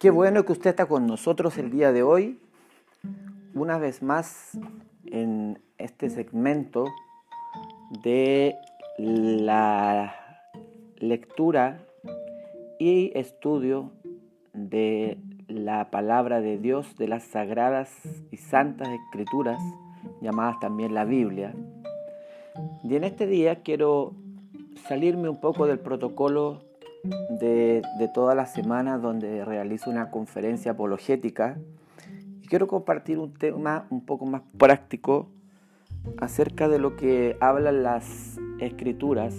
Qué bueno que usted está con nosotros el día de hoy, una vez más en este segmento de la lectura y estudio de la palabra de Dios, de las sagradas y santas escrituras, llamadas también la Biblia. Y en este día quiero salirme un poco del protocolo de, toda la semana donde realizo una conferencia apologética y quiero compartir un tema un poco más práctico acerca de lo que hablan las escrituras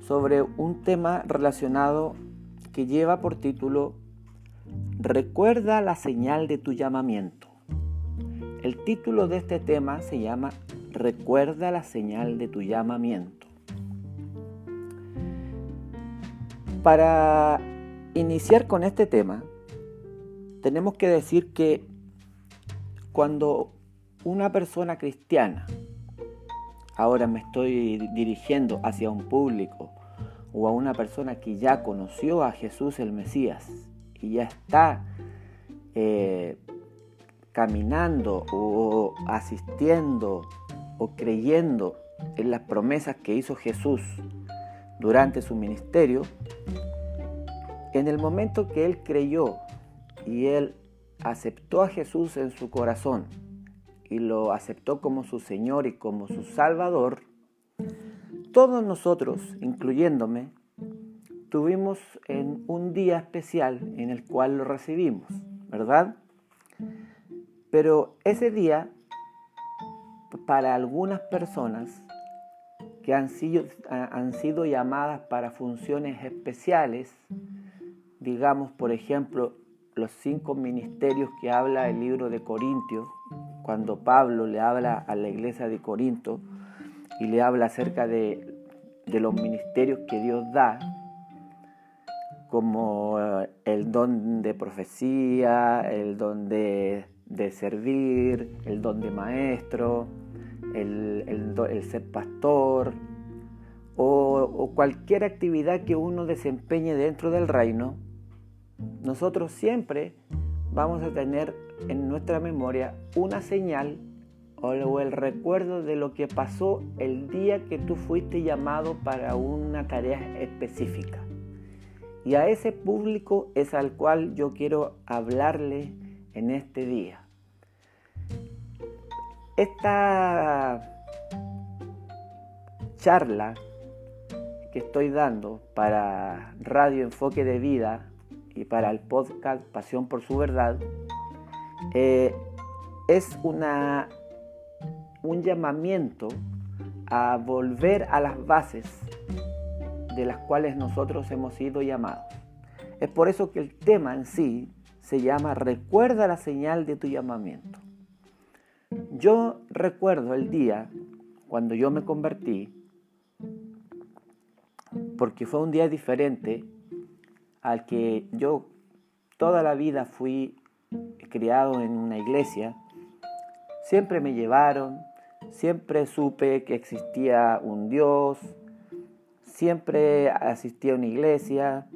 sobre un tema relacionado que lleva por título Recuerda la señal de tu llamamiento. El título de este tema se llama Recuerda la señal de tu llamamiento. Para iniciar con este tema, tenemos que decir que cuando una persona cristiana, ahora me estoy dirigiendo hacia un público o a una persona que ya conoció a Jesús el Mesías y ya está eh, caminando o asistiendo o creyendo en las promesas que hizo Jesús durante su ministerio, en el momento que él creyó y él aceptó a Jesús en su corazón y lo aceptó como su Señor y como su Salvador, todos nosotros, incluyéndome, tuvimos un día especial en el cual lo recibimos, ¿verdad? Pero ese día, para algunas personas, que han sido, han sido llamadas para funciones especiales, digamos, por ejemplo, los cinco ministerios que habla el libro de Corintios, cuando Pablo le habla a la iglesia de Corinto y le habla acerca de, los ministerios que Dios da, como eh, el don de profecía, el don de, servir, el don de maestro, el, ser pastor o, cualquier actividad que uno desempeñe dentro del reino, nosotros siempre vamos a tener en nuestra memoria una señal o el recuerdo de lo que pasó el día que tú fuiste llamado para una tarea específica. Y a ese público es al cual yo quiero hablarle en este día. Esta charla que estoy dando para Radio Enfoque de Vida y para el podcast Pasión por su Verdad eh, es una, un llamamiento a volver a las bases de las cuales nosotros hemos sido llamados. Es por eso que el tema en sí se llama Recuerda la señal de tu llamamiento. Yo recuerdo el día cuando yo me convertí, porque fue un día diferente al que yo toda la vida fui criado en una iglesia. Siempre me llevaron, siempre supe que existía un Dios, siempre asistí a una iglesia,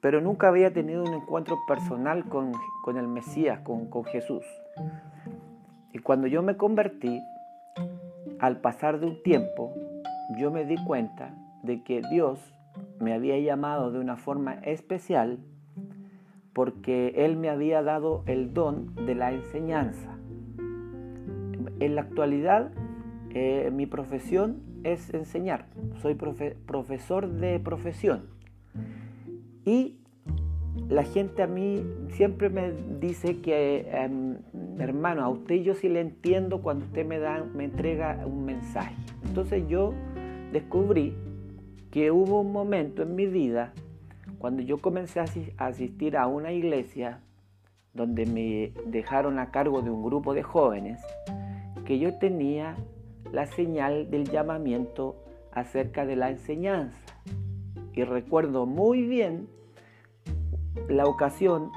pero nunca había tenido un encuentro personal con, el Mesías, con, con Jesús. Y cuando yo me convertí, al pasar de un tiempo, yo me di cuenta de que Dios me había llamado de una forma especial porque Él me había dado el don de la enseñanza. En la actualidad, eh, mi profesión es enseñar. Soy profesor de profesión. Y la gente a mí siempre me dice que, em, hermano, a usted yo sí le entiendo cuando usted me, da, me entrega un mensaje. Entonces yo descubrí que hubo un momento en mi vida cuando yo comencé a asistir a una iglesia donde me dejaron a cargo de un grupo de jóvenes, que yo tenía la señal del llamamiento acerca de la enseñanza. Y recuerdo muy bien la ocasión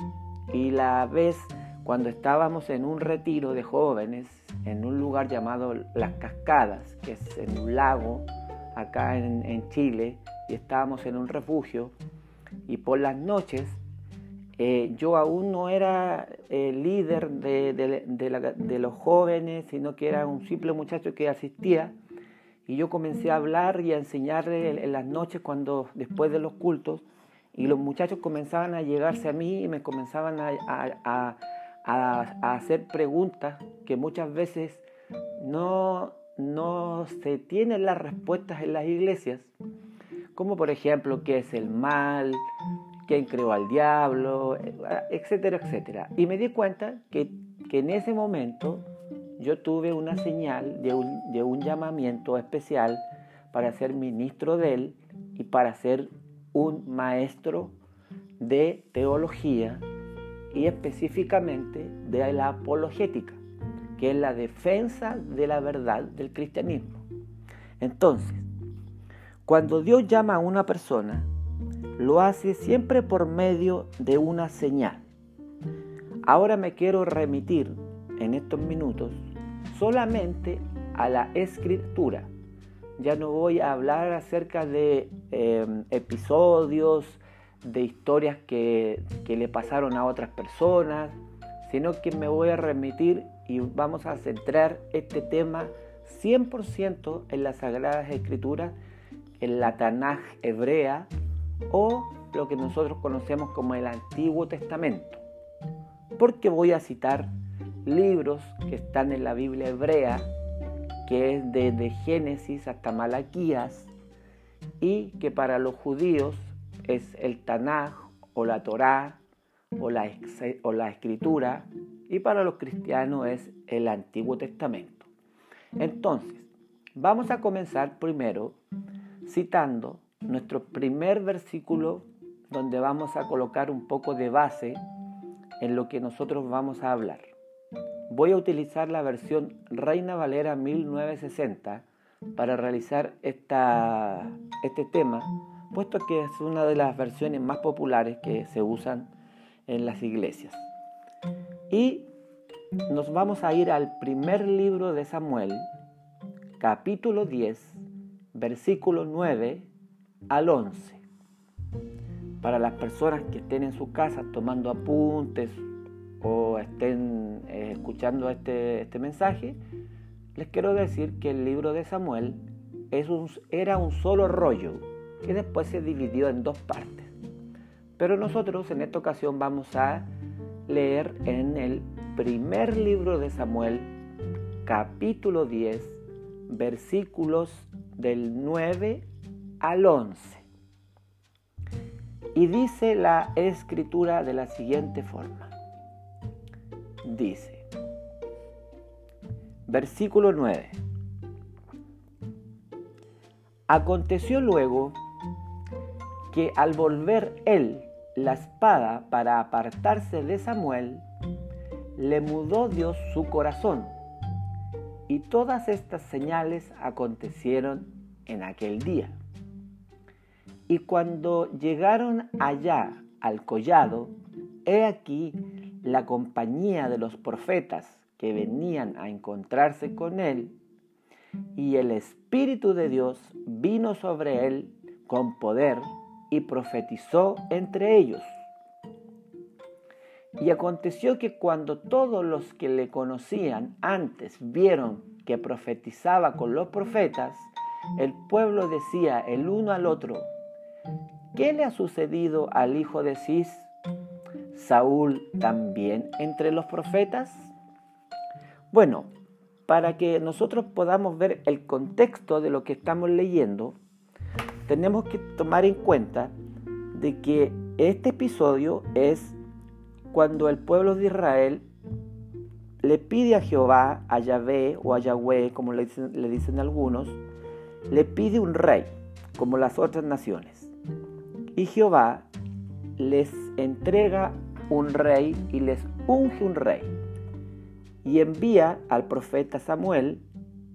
y la vez cuando estábamos en un retiro de jóvenes en un lugar llamado Las Cascadas, que es en un lago acá en, Chile, y estábamos en un refugio, y por las noches eh, yo aún no era el líder de, los jóvenes, sino que era un simple muchacho que asistía. Y yo comencé a hablar y a enseñarle en las noches, cuando después de los cultos, y los muchachos comenzaban a llegarse a mí y me comenzaban a, hacer preguntas que muchas veces no, no se tienen las respuestas en las iglesias, como por ejemplo qué es el mal, quién creó al diablo, etcétera, etcétera. Y me di cuenta que, en ese momento yo tuve una señal de un, de un llamamiento especial para ser ministro de él y para ser un maestro de teología y específicamente de la apologética, que es la defensa de la verdad del cristianismo. Entonces, cuando Dios llama a una persona, lo hace siempre por medio de una señal. Ahora me quiero remitir en estos minutos solamente a la escritura. Ya no voy a hablar acerca de em, episodios, de historias que, que le pasaron a otras personas, sino que me voy a remitir y vamos a centrar este tema 100% en las Sagradas Escrituras, en la Tanaj hebrea, o lo que nosotros conocemos como el Antiguo Testamento. Porque voy a citar libros que están en la Biblia hebrea, que es desde Génesis hasta Malaquías, y que para los judíos es el Tanaj o la Torá o la, o la Escritura, y para los cristianos es el Antiguo Testamento. Entonces, vamos a comenzar primero citando nuestro primer versículo donde vamos a colocar un poco de base en lo que nosotros vamos a hablar. Voy a utilizar la versión Reina Valera 1960 para realizar esta, este tema, puesto que es una de las versiones más populares que se usan en las iglesias. Y nos vamos a ir al primer libro de Samuel, capítulo 10, versículo 9 al 11. Para las personas que estén en su casa tomando apuntes o estén eh, escuchando este, este, mensaje, les quiero decir que el libro de Samuel es un, era un solo rollo que después se dividió en dos partes. Pero nosotros en esta ocasión vamos a leer en el primer libro de Samuel, capítulo 10, versículos del 9 al 11. Y dice la escritura de la siguiente forma. Dice, versículo 9. Aconteció luego que al volver él la espada para apartarse de Samuel, le mudó Dios su corazón. Y todas estas señales acontecieron en aquel día. Y cuando llegaron allá al collado, he aquí la compañía de los profetas que venían a encontrarse con él, y el Espíritu de Dios vino sobre él con poder y profetizó entre ellos. Y aconteció que cuando todos los que le conocían antes vieron que profetizaba con los profetas, el pueblo decía el uno al otro, ¿Qué le ha sucedido al hijo de Cis? ¿Saúl también entre los profetas? Bueno, para que nosotros podamos ver el contexto de lo que estamos leyendo, tenemos que tomar en cuenta de que este episodio es cuando el pueblo de Israel le pide a Jehová, a Yahvé o a Yahweh, como le dicen, le dicen algunos, le pide un rey, como las otras naciones. Y Jehová les entrega un rey y les unge un rey. Y envía al profeta Samuel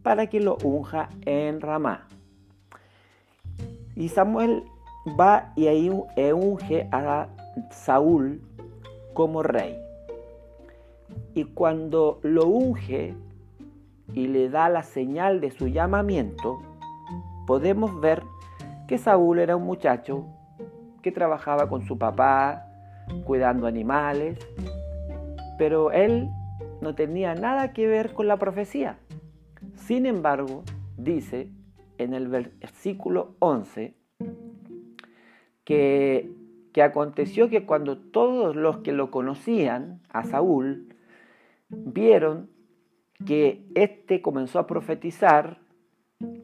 para que lo unja en Ramá. Y Samuel va y ahí unge a Saúl como rey. Y cuando lo unge y le da la señal de su llamamiento, podemos ver que Saúl era un muchacho que trabajaba con su papá, cuidando animales, pero él no tenía nada que ver con la profecía. Sin embargo, dice en el versículo 11 que, que aconteció que cuando todos los que lo conocían, a Saúl, vieron que éste comenzó a profetizar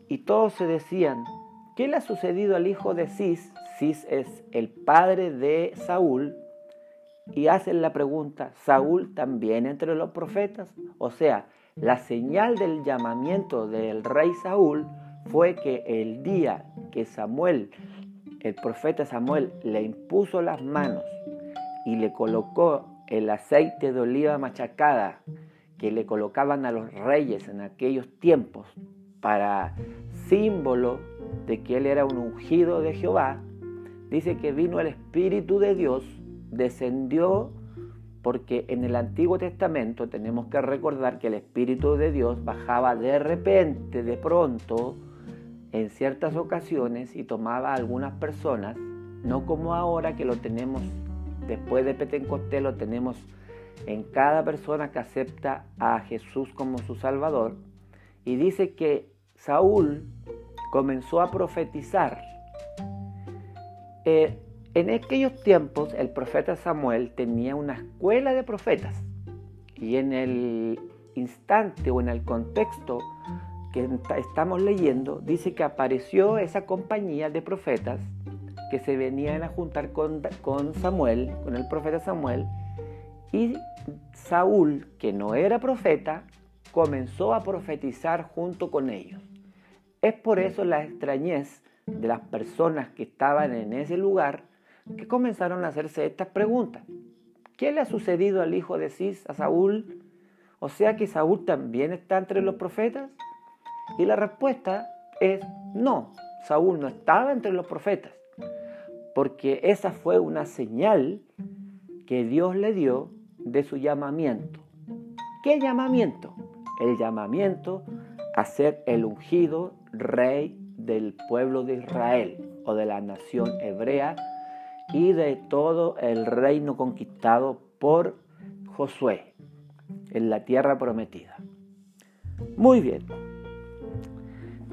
y todos se decían, ¿qué le ha sucedido al hijo de Cis? Cis es el padre de Saúl. Y hacen la pregunta, ¿Saúl también entre los profetas? O sea, la señal del llamamiento del rey Saúl fue que el día que Samuel, el profeta Samuel, le impuso las manos y le colocó el aceite de oliva machacada que le colocaban a los reyes en aquellos tiempos para símbolo de que él era un ungido de Jehová, dice que vino el Espíritu de Dios, descendió, porque en el Antiguo Testamento tenemos que recordar que el Espíritu de Dios bajaba de repente, de pronto, en ciertas ocasiones y tomaba a algunas personas, no como ahora que lo tenemos, después de Pentecostés lo tenemos en cada persona que acepta a Jesús como su Salvador. Y dice que Saúl comenzó a profetizar. Eh, en aquellos tiempos el profeta Samuel tenía una escuela de profetas y en el instante o en el contexto que estamos leyendo, dice que apareció esa compañía de profetas que se venían a juntar con, con Samuel, con el profeta Samuel, y Saúl, que no era profeta, comenzó a profetizar junto con ellos. Es por eso la extrañez de las personas que estaban en ese lugar que comenzaron a hacerse estas preguntas. ¿Qué le ha sucedido al hijo de Cis, a Saúl? O sea que Saúl también está entre los profetas. Y la respuesta es no, Saúl no estaba entre los profetas, porque esa fue una señal que Dios le dio de su llamamiento. ¿Qué llamamiento? El llamamiento a ser el ungido rey del pueblo de Israel o de la nación hebrea y de todo el reino conquistado por Josué en la tierra prometida. Muy bien.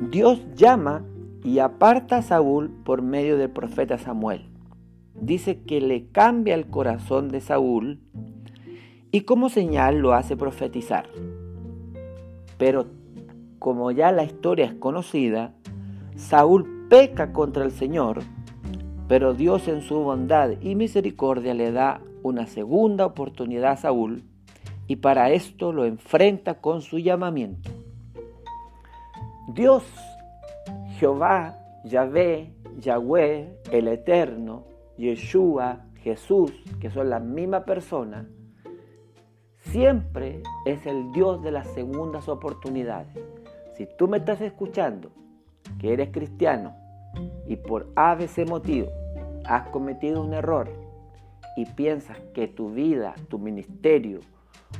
Dios llama y aparta a Saúl por medio del profeta Samuel. Dice que le cambia el corazón de Saúl y como señal lo hace profetizar. Pero como ya la historia es conocida, Saúl peca contra el Señor, pero Dios en su bondad y misericordia le da una segunda oportunidad a Saúl y para esto lo enfrenta con su llamamiento. Dios, Jehová, Yahvé, Yahweh, el Eterno, Yeshua, Jesús, que son la misma persona, siempre es el Dios de las segundas oportunidades. Si tú me estás escuchando, que eres cristiano, y por ABC motivo has cometido un error y piensas que tu vida, tu ministerio,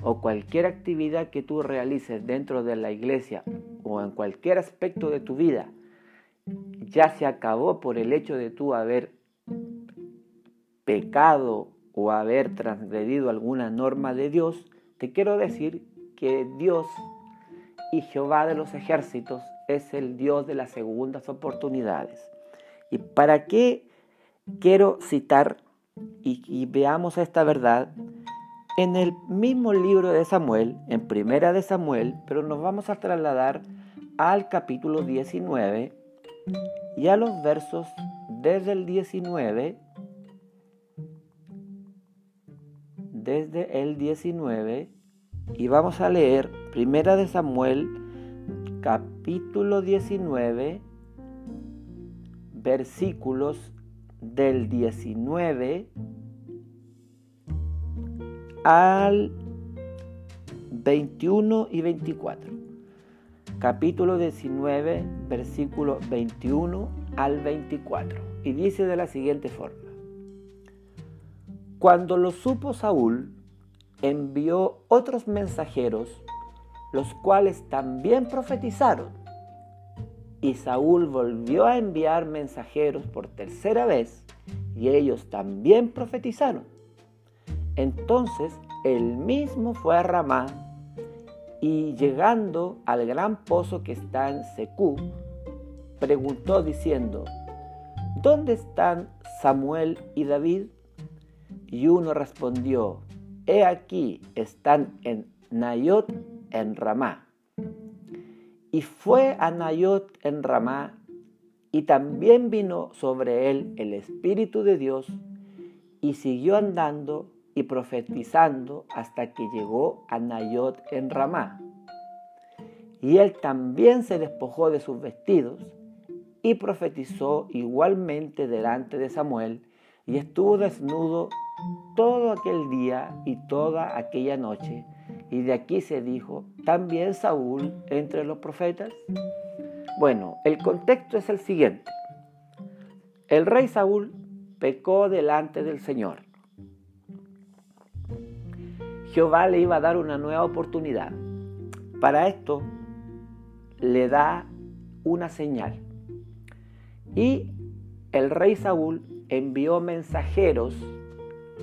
o cualquier actividad que tú realices dentro de la iglesia o en cualquier aspecto de tu vida ya se acabó por el hecho de tú haber pecado o haber transgredido alguna norma de Dios, te quiero decir que Dios y Jehová de los ejércitos es el Dios de las segundas oportunidades. ¿Y para qué quiero citar y, y veamos esta verdad? En el mismo libro de Samuel, en Primera de Samuel, pero nos vamos a trasladar al capítulo 19 y a los versos desde el 19, desde el 19, y vamos a leer Primera de Samuel, capítulo 19, versículos del 19 al 21 y 24. Capítulo 19, versículo 21 al 24. Y dice de la siguiente forma. Cuando lo supo Saúl, envió otros mensajeros, los cuales también profetizaron. Y Saúl volvió a enviar mensajeros por tercera vez, y ellos también profetizaron. Entonces él mismo fue a Ramá y llegando al gran pozo que está en Secú, preguntó diciendo, ¿dónde están Samuel y David? Y uno respondió, he aquí, están en Nayot en Ramá. Y fue a Nayot en Ramá, y también vino sobre él el Espíritu de Dios, y siguió andando y profetizando hasta que llegó a Nayot en Ramá. Y él también se despojó de sus vestidos y profetizó igualmente delante de Samuel, y estuvo desnudo todo aquel día y toda aquella noche. Y de aquí se dijo, ¿también Saúl entre los profetas? Bueno, el contexto es el siguiente. El rey Saúl pecó delante del Señor. Jehová le iba a dar una nueva oportunidad. Para esto le da una señal. Y el rey Saúl envió mensajeros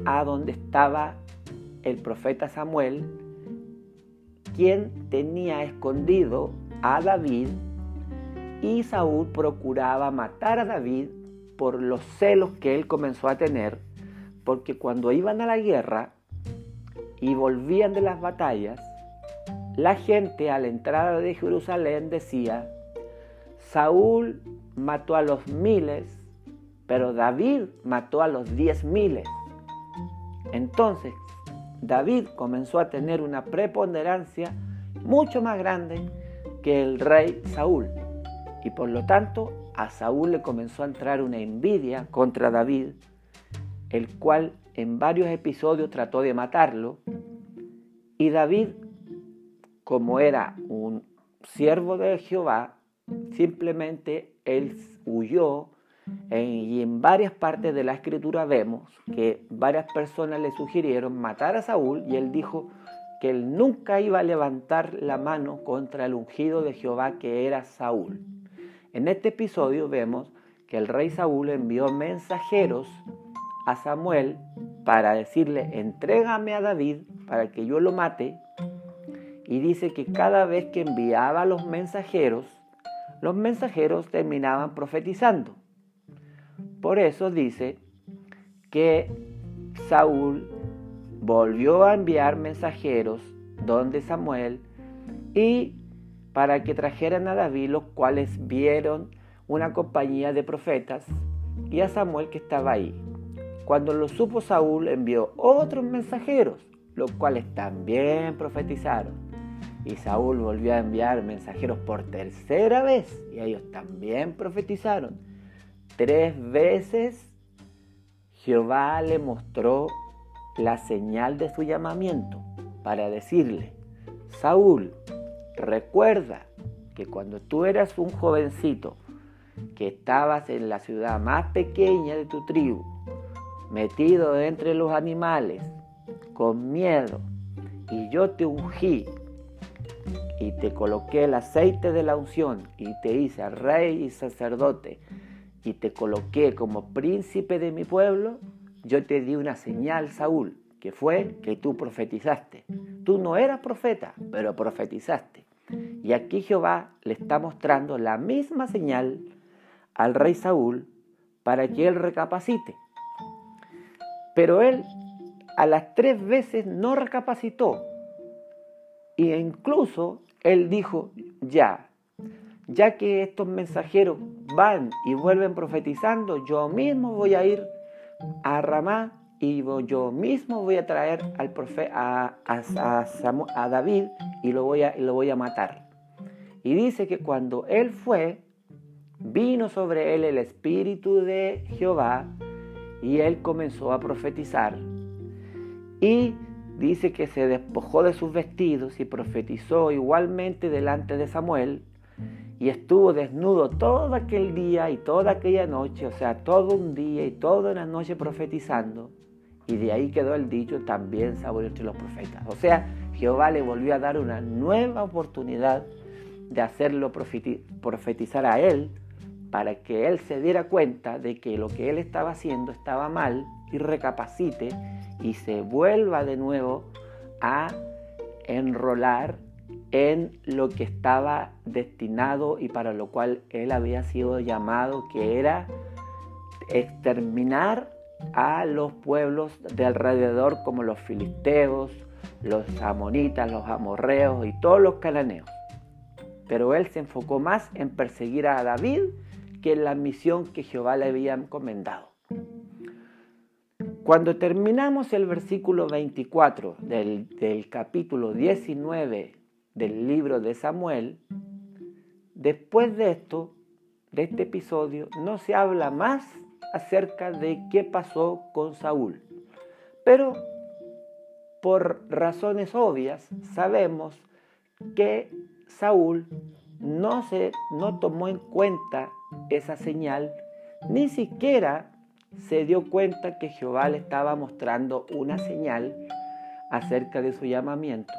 a donde estaba el profeta Samuel, quien tenía escondido a David y Saúl procuraba matar a David por los celos que él comenzó a tener, porque cuando iban a la guerra y volvían de las batallas, la gente a la entrada de Jerusalén decía, Saúl mató a los miles, pero David mató a los diez miles. Entonces, David comenzó a tener una preponderancia mucho más grande que el rey Saúl. Y por lo tanto, a Saúl le comenzó a entrar una envidia contra David, el cual en varios episodios trató de matarlo. Y David, como era un siervo de Jehová, simplemente él huyó y en varias partes de la escritura vemos que varias personas le sugirieron matar a Saúl y él dijo que él nunca iba a levantar la mano contra el ungido de Jehová que era Saúl. En este episodio vemos que el rey Saúl envió mensajeros a Samuel para decirle, entrégame a David para que yo lo mate. Y dice que cada vez que enviaba los mensajeros, los mensajeros terminaban profetizando. Por eso dice que Saúl volvió a enviar mensajeros donde Samuel y para que trajeran a David, los cuales vieron una compañía de profetas y a Samuel que estaba ahí. Cuando lo supo Saúl envió otros mensajeros, los cuales también profetizaron. Y Saúl volvió a enviar mensajeros por tercera vez y ellos también profetizaron. Tres veces Jehová le mostró la señal de su llamamiento para decirle, Saúl, recuerda que cuando tú eras un jovencito, que estabas en la ciudad más pequeña de tu tribu, metido entre los animales, con miedo, y yo te ungí y te coloqué el aceite de la unción y te hice rey y sacerdote y te coloqué como príncipe de mi pueblo, yo te di una señal, Saúl, que fue que tú profetizaste. Tú no eras profeta, pero profetizaste. Y aquí Jehová le está mostrando la misma señal al rey Saúl para que él recapacite. Pero él a las tres veces no recapacitó. E incluso él dijo, ya, ya que estos mensajeros van y vuelven profetizando, yo mismo voy a ir a Ramá y yo mismo voy a traer al a, a, David y lo, voy a, lo voy a matar. Y dice que cuando él fue, vino sobre él el espíritu de Jehová y él comenzó a profetizar. Y dice que se despojó de sus vestidos y profetizó igualmente delante de Samuel y estuvo desnudo todo aquel día y toda aquella noche, o sea, todo un día y toda una noche profetizando. Y de ahí quedó el dicho, también Saúl entre los profetas. O sea, Jehová le volvió a dar una nueva oportunidad de hacerlo profetizar a él para que él se diera cuenta de que lo que él estaba haciendo estaba mal y recapacite y se vuelva de nuevo a enrolar en lo que estaba destinado y para lo cual él había sido llamado, que era exterminar a los pueblos de alrededor como los filisteos, los amonitas, los amorreos y todos los cananeos. Pero él se enfocó más en perseguir a David que en la misión que Jehová le había encomendado. Cuando terminamos el versículo 24 del, del capítulo 19 del libro de Samuel, después de esto, de este episodio, no se habla más acerca de qué pasó con Saúl. Pero por razones obvias sabemos que Saúl no, se, no tomó en cuenta esa señal, ni siquiera se dio cuenta que Jehová le estaba mostrando una señal acerca de su llamamiento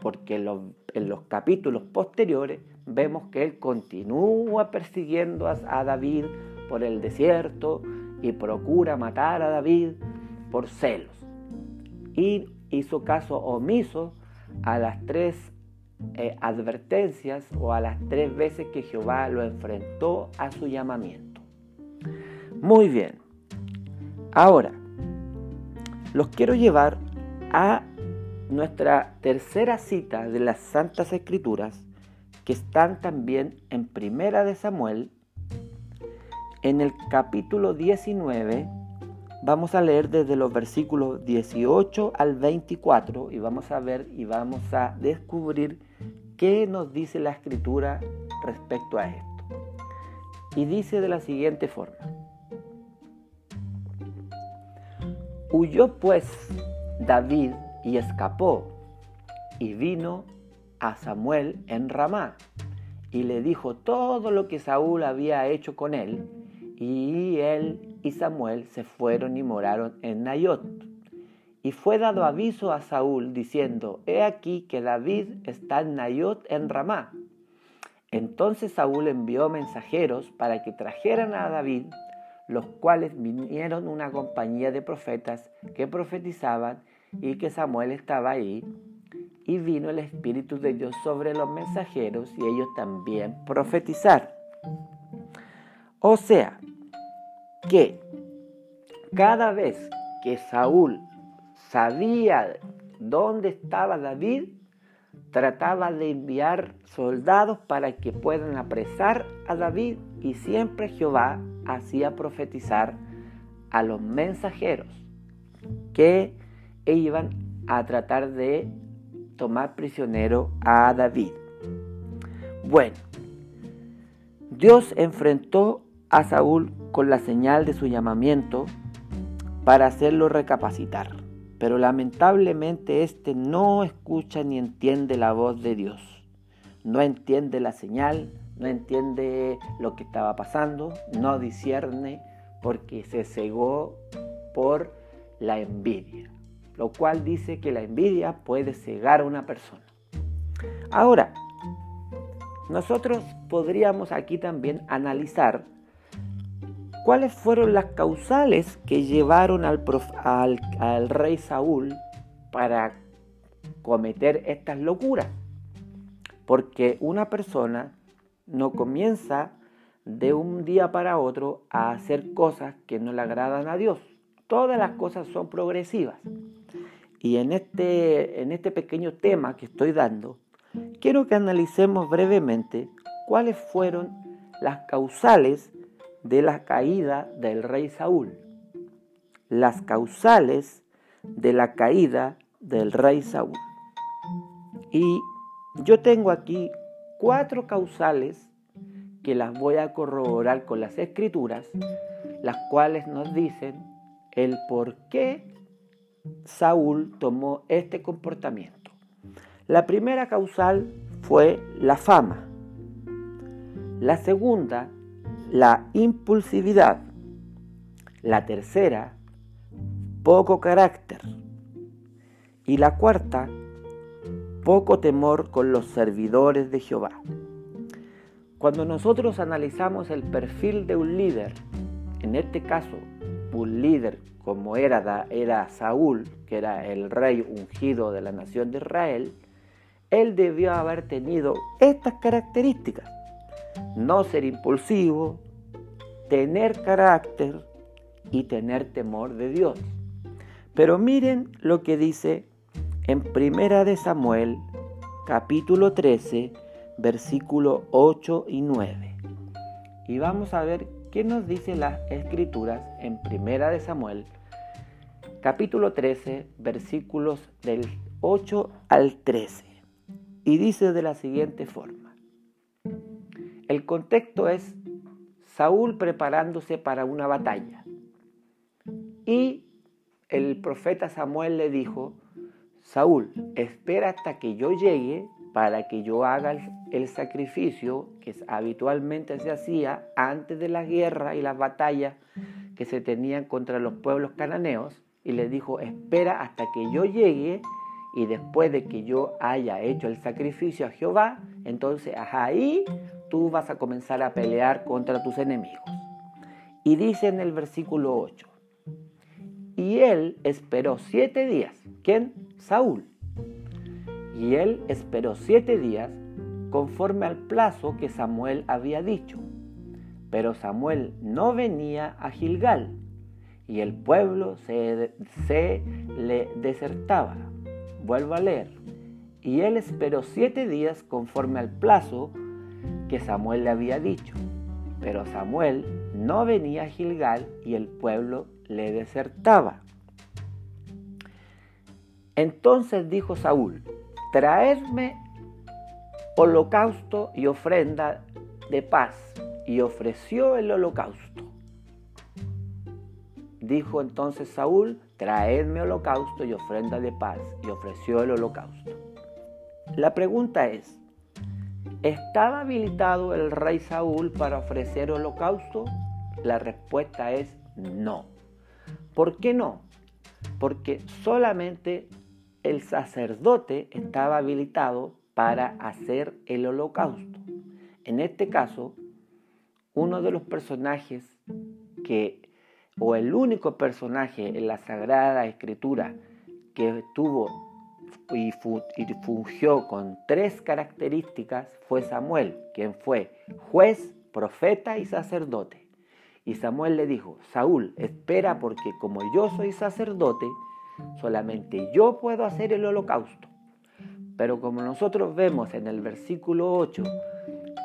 porque en los, capítulos posteriores vemos que él continúa persiguiendo a, David por el desierto y procura matar a David por celos. Y hizo caso omiso a las tres eh, advertencias o a las tres veces que Jehová lo enfrentó a su llamamiento. Muy bien. Ahora, los quiero llevar a nuestra tercera cita de las Santas Escrituras, que están también en Primera de Samuel, en el capítulo 19, vamos a leer desde los versículos 18 al 24 y vamos a ver y vamos a descubrir qué nos dice la escritura respecto a esto. Y dice de la siguiente forma. Huyó pues David y escapó y vino a Samuel en Ramá y le dijo todo lo que Saúl había hecho con él y él y Samuel se fueron y moraron en Nayot. Y fue dado aviso a Saúl diciendo, he aquí que David está en Nayot en Ramá. Entonces Saúl envió mensajeros para que trajeran a David, los cuales vinieron una compañía de profetas que profetizaban y que Samuel estaba ahí. Y vino el Espíritu de Dios sobre los mensajeros y ellos también profetizaron. O sea, que cada vez que Saúl sabía dónde estaba David, trataba de enviar soldados para que puedan apresar a David y siempre Jehová hacía profetizar a los mensajeros que iban a tratar de tomar prisionero a David. Bueno, Dios enfrentó a Saúl con la señal de su llamamiento para hacerlo recapacitar, pero lamentablemente éste no escucha ni entiende la voz de Dios, no entiende la señal, no entiende lo que estaba pasando, no discierne porque se cegó por la envidia lo cual dice que la envidia puede cegar a una persona. Ahora, nosotros podríamos aquí también analizar cuáles fueron las causales que llevaron al, al, rey Saúl para cometer estas locuras. Porque una persona no comienza de un día para otro a hacer cosas que no le agradan a Dios. Todas las cosas son progresivas. Y en este, en este pequeño tema que estoy dando, quiero que analicemos brevemente cuáles fueron las causales de la caída del rey Saúl. Las causales de la caída del rey Saúl. Y yo tengo aquí cuatro causales que las voy a corroborar con las escrituras, las cuales nos dicen el por qué Saúl tomó este comportamiento. La primera causal fue la fama. La segunda, la impulsividad. La tercera, poco carácter. Y la cuarta, poco temor con los servidores de Jehová. Cuando nosotros analizamos el perfil de un líder, en este caso un líder como era, era Saúl, que era el rey ungido de la nación de Israel, él debió haber tenido estas características. No ser impulsivo, tener carácter y tener temor de Dios. Pero miren lo que dice en Primera de Samuel, capítulo 13, versículo 8 y 9. Y vamos a ver qué nos dicen las escrituras en Primera de Samuel, capítulo 13, versículos del 8 al 13. Y dice de la siguiente forma. El contexto es Saúl preparándose para una batalla. Y el profeta Samuel le dijo, Saúl, espera hasta que yo llegue para que yo haga el, sacrificio que habitualmente se hacía antes de la guerra y las batallas que se tenían contra los pueblos cananeos. Y le dijo, espera hasta que yo llegue y después de que yo haya hecho el sacrificio a Jehová, entonces ahí tú vas a comenzar a pelear contra tus enemigos. Y dice en el versículo 8, y él esperó siete días. ¿Quién? Saúl. Y él esperó siete días conforme al plazo que Samuel había dicho. Pero Samuel no venía a Gilgal y el pueblo se, se le desertaba. Vuelvo a leer. Y él esperó siete días conforme al plazo que Samuel le había dicho. Pero Samuel no venía a Gilgal y el pueblo le desertaba. Entonces dijo Saúl, traedme holocausto y ofrenda de paz. Y ofreció el holocausto. Dijo entonces Saúl, traedme holocausto y ofrenda de paz. Y ofreció el holocausto. La pregunta es, ¿estaba habilitado el rey Saúl para ofrecer holocausto? La respuesta es no. ¿Por qué no? Porque solamente el sacerdote estaba habilitado para hacer el holocausto. En este caso, uno de los personajes que, o el único personaje en la Sagrada Escritura que tuvo y, fungió con tres características fue Samuel, quien fue juez, profeta y sacerdote. Y Samuel le dijo, Saúl, espera porque como yo soy sacerdote, solamente yo puedo hacer el holocausto. Pero como nosotros vemos en el versículo 8,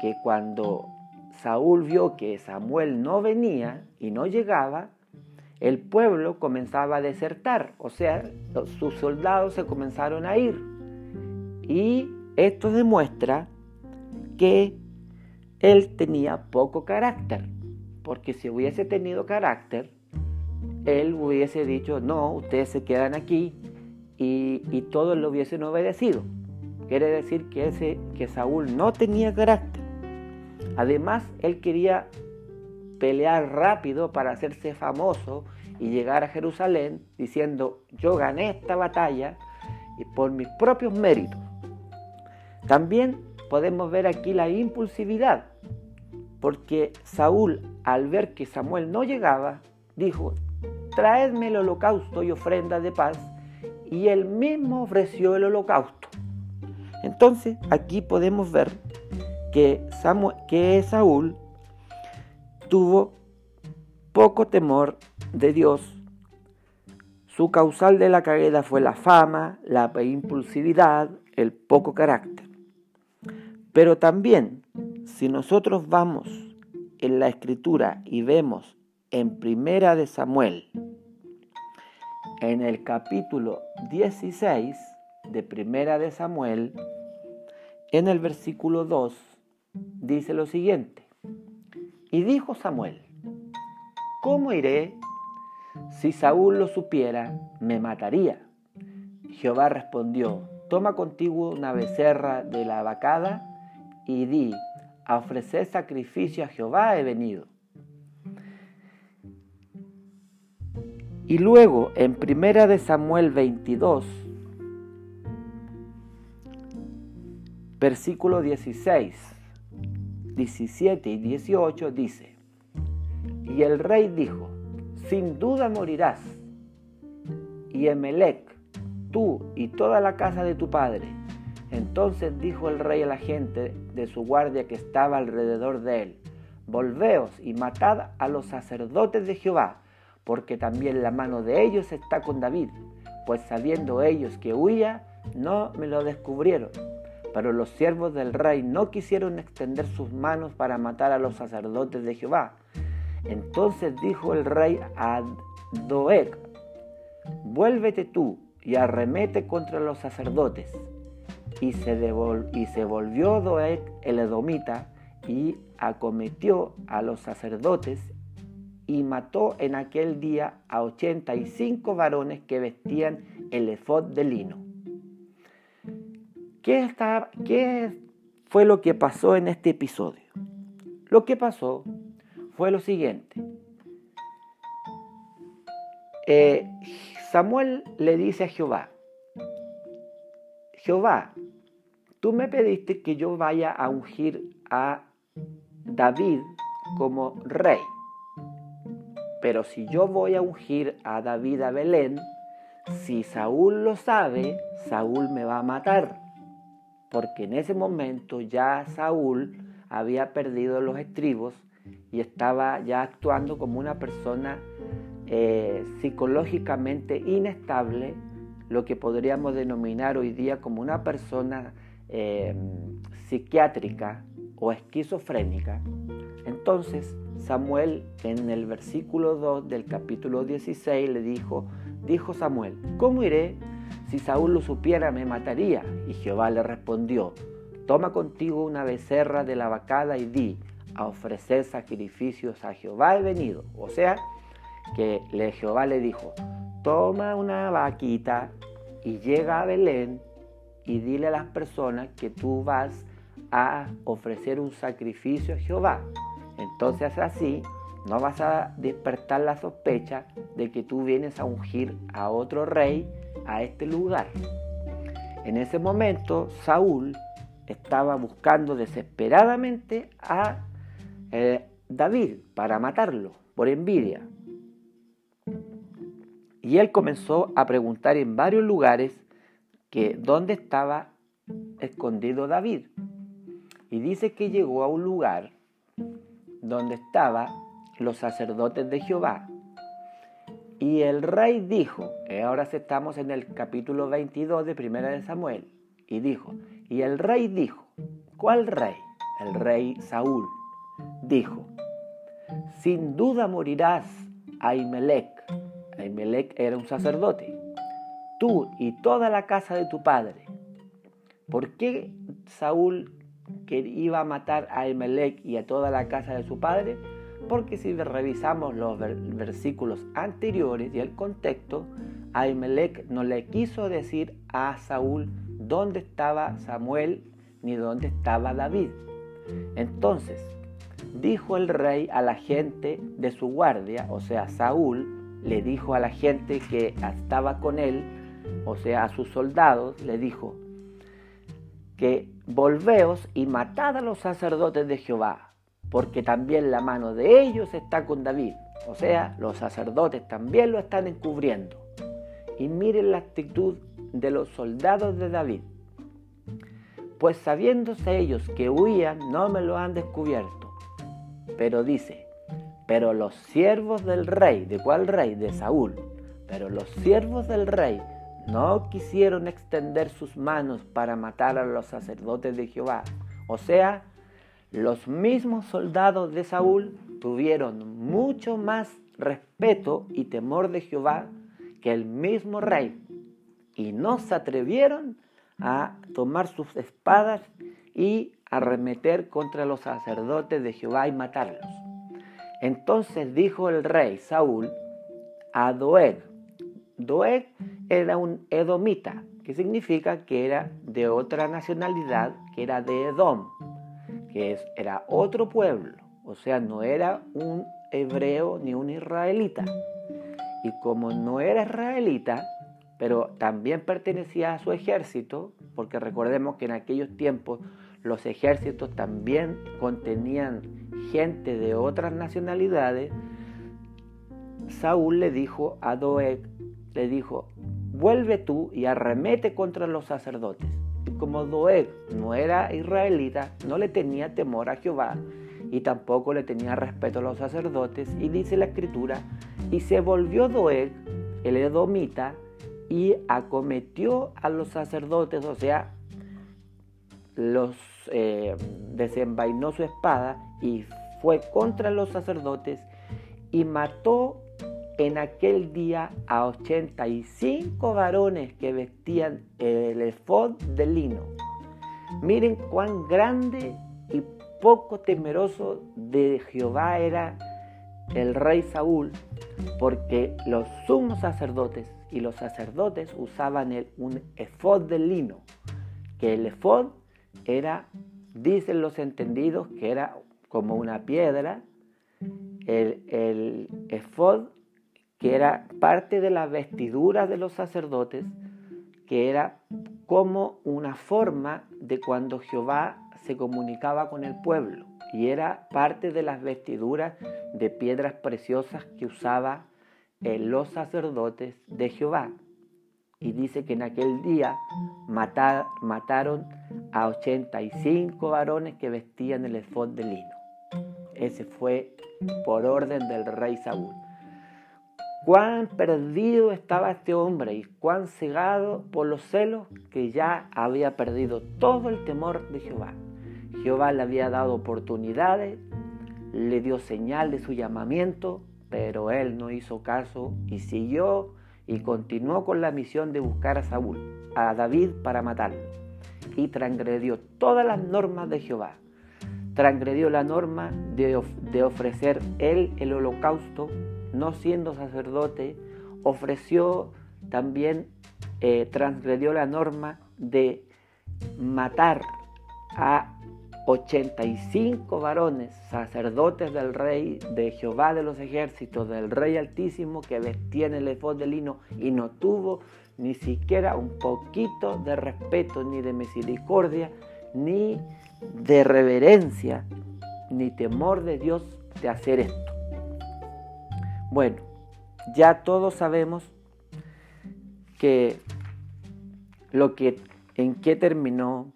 que cuando Saúl vio que Samuel no venía y no llegaba, el pueblo comenzaba a desertar, o sea, sus soldados se comenzaron a ir. Y esto demuestra que él tenía poco carácter porque si hubiese tenido carácter, él hubiese dicho, no, ustedes se quedan aquí y, todos lo hubiesen obedecido. Quiere decir que, ese, que Saúl no tenía carácter. Además, él quería pelear rápido para hacerse famoso y llegar a Jerusalén diciendo, yo gané esta batalla y por mis propios méritos. También podemos ver aquí la impulsividad porque Saúl, al ver que Samuel no llegaba, dijo, traedme el holocausto y ofrenda de paz, y él mismo ofreció el holocausto. Entonces aquí podemos ver que, que Saúl tuvo poco temor de Dios. Su causal de la caída fue la fama, la impulsividad, el poco carácter. Pero también si nosotros vamos en la escritura y vemos en Primera de Samuel, en el capítulo 16 de Primera de Samuel, en el versículo 2, dice lo siguiente. Y dijo Samuel, ¿cómo iré? Si Saúl lo supiera, me mataría. Jehová respondió, toma contigo una becerra de la vacada y di, a ofrecer sacrificio a Jehová he venido. Y luego en Primera de Samuel 22, versículo 16, 17 y 18 dice, y el rey dijo, sin duda morirás. Y Emelec, tú y toda la casa de tu padre. Entonces dijo el rey a la gente de su guardia que estaba alrededor de él, Volveos y matad a los sacerdotes de Jehová, porque también la mano de ellos está con David, pues sabiendo ellos que huía, no me lo descubrieron. Pero los siervos del rey no quisieron extender sus manos para matar a los sacerdotes de Jehová. Entonces dijo el rey a Doeg, vuélvete tú y arremete contra los sacerdotes. Y se, volvió Doeg el edomita y acometió a los sacerdotes y mató en aquel día a 85 varones que vestían el efod de lino. ¿Qué, está, ¿Qué fue lo que pasó en este episodio? Lo que pasó fue lo siguiente. Eh, Samuel le dice a Jehová, Jehová, tú me pediste que yo vaya a ungir a David como rey. Pero si yo voy a ungir a David a Belén, si Saúl lo sabe, Saúl me va a matar. Porque en ese momento ya Saúl había perdido los estribos y estaba ya actuando como una persona eh, psicológicamente inestable, lo que podríamos denominar hoy día como una persona eh, psiquiátrica o esquizofrénica. Entonces Samuel en el versículo 2 del capítulo 16 le dijo, dijo Samuel, ¿cómo iré? Si Saúl lo supiera me mataría. Y Jehová le respondió, toma contigo una becerra de la vacada y di, a ofrecer sacrificios a Jehová he venido. O sea, que le, Jehová le dijo, toma una vaquita y llega a Belén y dile a las personas que tú vas a ofrecer un sacrificio a Jehová. Entonces así no vas a despertar la sospecha de que tú vienes a ungir a otro rey a este lugar. En ese momento Saúl estaba buscando desesperadamente a eh, David para matarlo por envidia. Y él comenzó a preguntar en varios lugares que dónde estaba escondido David. Y dice que llegó a un lugar donde estaban los sacerdotes de Jehová. Y el rey dijo, ahora estamos en el capítulo 22 de Primera de Samuel, y dijo, y el rey dijo, ¿cuál rey? El rey Saúl dijo, sin duda morirás, Ahimelech. Ahimelech era un sacerdote. Tú y toda la casa de tu padre. ¿Por qué Saúl que iba a matar a Ahimelech y a toda la casa de su padre? Porque si revisamos los versículos anteriores y el contexto, Ahimelech no le quiso decir a Saúl dónde estaba Samuel ni dónde estaba David. Entonces, dijo el rey a la gente de su guardia, o sea, Saúl, le dijo a la gente que estaba con él, o sea, a sus soldados, le dijo que volveos y matad a los sacerdotes de Jehová, porque también la mano de ellos está con David. O sea, los sacerdotes también lo están encubriendo. Y miren la actitud de los soldados de David. Pues sabiéndose ellos que huían, no me lo han descubierto pero dice, pero los siervos del rey, ¿de cuál rey? De Saúl. Pero los siervos del rey no quisieron extender sus manos para matar a los sacerdotes de Jehová. O sea, los mismos soldados de Saúl tuvieron mucho más respeto y temor de Jehová que el mismo rey. Y no se atrevieron a tomar sus espadas y arremeter contra los sacerdotes de Jehová y matarlos. Entonces dijo el rey Saúl a Doeg. Doeg era un edomita, que significa que era de otra nacionalidad, que era de Edom, que era otro pueblo, o sea, no era un hebreo ni un israelita. Y como no era israelita, pero también pertenecía a su ejército, porque recordemos que en aquellos tiempos los ejércitos también contenían gente de otras nacionalidades, Saúl le dijo a Doeg, le dijo, vuelve tú y arremete contra los sacerdotes. Y como Doeg no era israelita, no le tenía temor a Jehová y tampoco le tenía respeto a los sacerdotes, y dice la escritura, y se volvió Doeg, el edomita, y acometió a los sacerdotes, o sea, los eh, desenvainó su espada y fue contra los sacerdotes y mató en aquel día a 85 varones que vestían el efod de lino. Miren cuán grande y poco temeroso de Jehová era el rey Saúl, porque los sumos sacerdotes y los sacerdotes usaban el, un efod de lino, que el efod era, dicen los entendidos, que era como una piedra, el, el efod que era parte de la vestidura de los sacerdotes, que era como una forma de cuando Jehová se comunicaba con el pueblo y era parte de las vestiduras de piedras preciosas que usaba eh, los sacerdotes de Jehová. Y dice que en aquel día mataron a 85 varones que vestían el efod de lino. Ese fue por orden del rey Saúl. Cuán perdido estaba este hombre y cuán cegado por los celos que ya había perdido todo el temor de Jehová. Jehová le había dado oportunidades, le dio señal de su llamamiento, pero él no hizo caso y siguió y continuó con la misión de buscar a Saúl, a David para matarlo. Y transgredió todas las normas de Jehová. Transgredió la norma de, de ofrecer él el holocausto, no siendo sacerdote, ofreció también, eh, transgredió la norma de matar a 85 varones, sacerdotes del rey, de Jehová de los ejércitos, del rey altísimo, que vestían el efod de lino y no tuvo ni siquiera un poquito de respeto, ni de misericordia, ni de reverencia, ni temor de Dios de hacer esto. Bueno, ya todos sabemos que lo que en qué terminó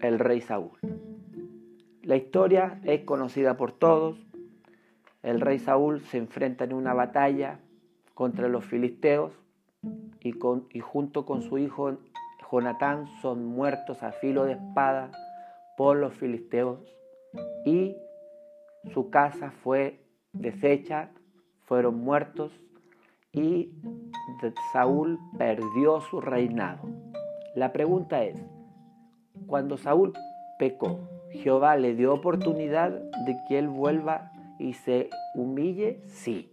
el rey Saúl. La historia es conocida por todos. El rey Saúl se enfrenta en una batalla contra los filisteos y, y junto con su hijo Jonatán son muertos a filo de espada por los filisteos y su casa fue deshecha, fueron muertos y Saúl perdió su reinado. La pregunta es, cuando Saúl pecó, Jehová le dio oportunidad de que él vuelva y se humille, sí.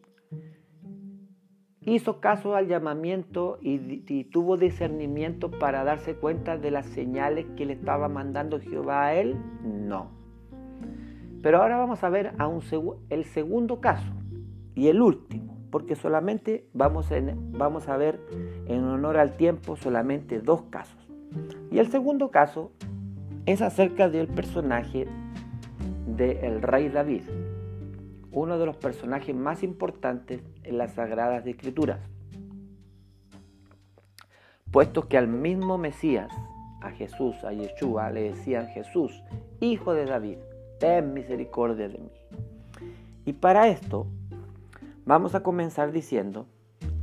Hizo caso al llamamiento y, tuvo discernimiento para darse cuenta de las señales que le estaba mandando Jehová a él, no. Pero ahora vamos a ver el segundo caso y el último, porque solamente vamos, vamos a ver en honor al tiempo solamente dos casos. Y el segundo caso es acerca del personaje del rey David, uno de los personajes más importantes en las Sagradas Escrituras, puesto que al mismo Mesías, a Jesús, a Yeshua, le decían Jesús, hijo de David, ten misericordia de mí. Y para esto vamos a comenzar diciendo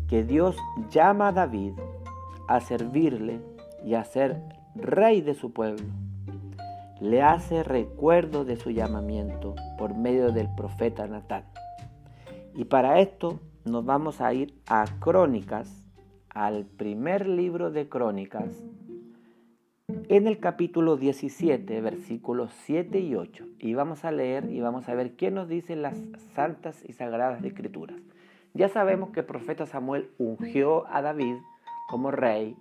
que Dios llama a David a servirle y a ser rey de su pueblo. Le hace recuerdo de su llamamiento por medio del profeta Natán. Y para esto nos vamos a ir a Crónicas, al primer libro de Crónicas, en el capítulo 17, versículos 7 y 8. Y vamos a leer y vamos a ver qué nos dicen las santas y sagradas escrituras. Ya sabemos que el profeta Samuel ungió a David como rey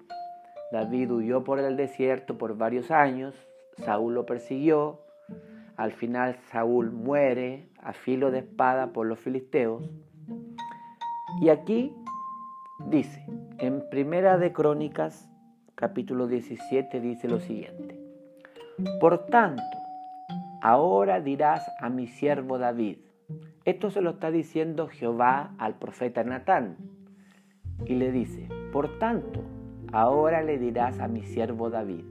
David huyó por el desierto por varios años, Saúl lo persiguió, al final Saúl muere a filo de espada por los filisteos. Y aquí dice, en Primera de Crónicas, capítulo 17, dice lo siguiente. Por tanto, ahora dirás a mi siervo David, Esto se lo está diciendo Jehová al profeta Natán. Y le dice, por tanto, ahora le dirás a mi siervo David,